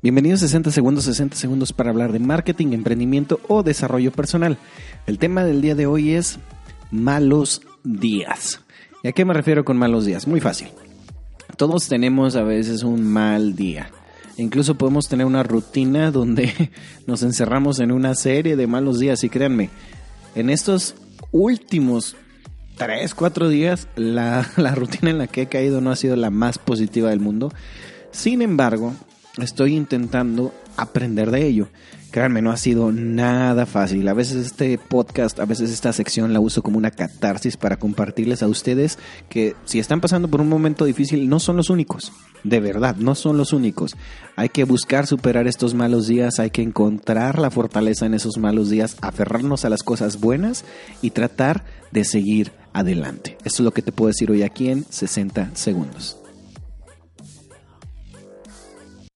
Bienvenidos a 60 segundos, 60 segundos para hablar de marketing, emprendimiento o desarrollo personal. El tema del día de hoy es malos días. ¿Y a qué me refiero con malos días? Muy fácil. Todos tenemos a veces un mal día. Incluso podemos tener una rutina donde nos encerramos en una serie de malos días y créanme, en estos últimos 3, 4 días la, la rutina en la que he caído no ha sido la más positiva del mundo. Sin embargo, estoy intentando aprender de ello. Créanme, no ha sido nada fácil. A veces este podcast, a veces esta sección la uso como una catarsis para compartirles a ustedes que si están pasando por un momento difícil, no son los únicos. De verdad, no son los únicos. Hay que buscar superar estos malos días, hay que encontrar la fortaleza en esos malos días, aferrarnos a las cosas buenas y tratar de seguir adelante. Esto es lo que te puedo decir hoy aquí en 60 segundos.